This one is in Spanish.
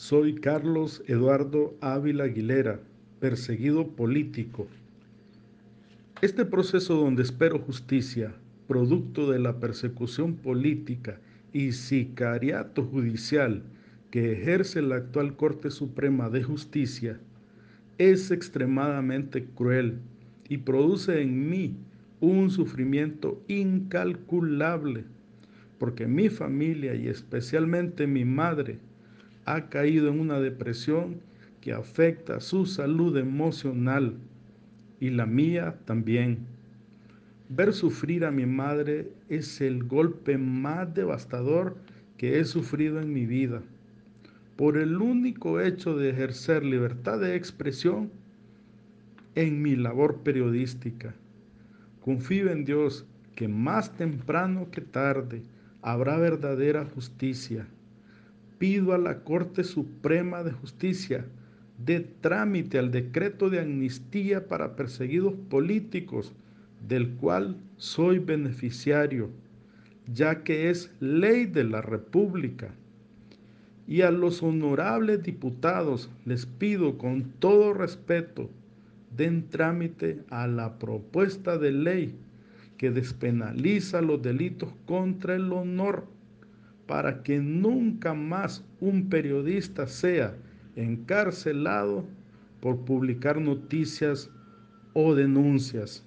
Soy Carlos Eduardo Ávila Aguilera, perseguido político. Este proceso donde espero justicia, producto de la persecución política y sicariato judicial que ejerce la actual Corte Suprema de Justicia, es extremadamente cruel y produce en mí un sufrimiento incalculable, porque mi familia y especialmente mi madre ha caído en una depresión que afecta su salud emocional y la mía también. Ver sufrir a mi madre es el golpe más devastador que he sufrido en mi vida. Por el único hecho de ejercer libertad de expresión en mi labor periodística. Confío en Dios que más temprano que tarde habrá verdadera justicia. Pido a la Corte Suprema de Justicia de trámite al decreto de amnistía para perseguidos políticos, del cual soy beneficiario, ya que es ley de la República. Y a los honorables diputados les pido con todo respeto, den trámite a la propuesta de ley que despenaliza los delitos contra el honor para que nunca más un periodista sea encarcelado por publicar noticias o denuncias.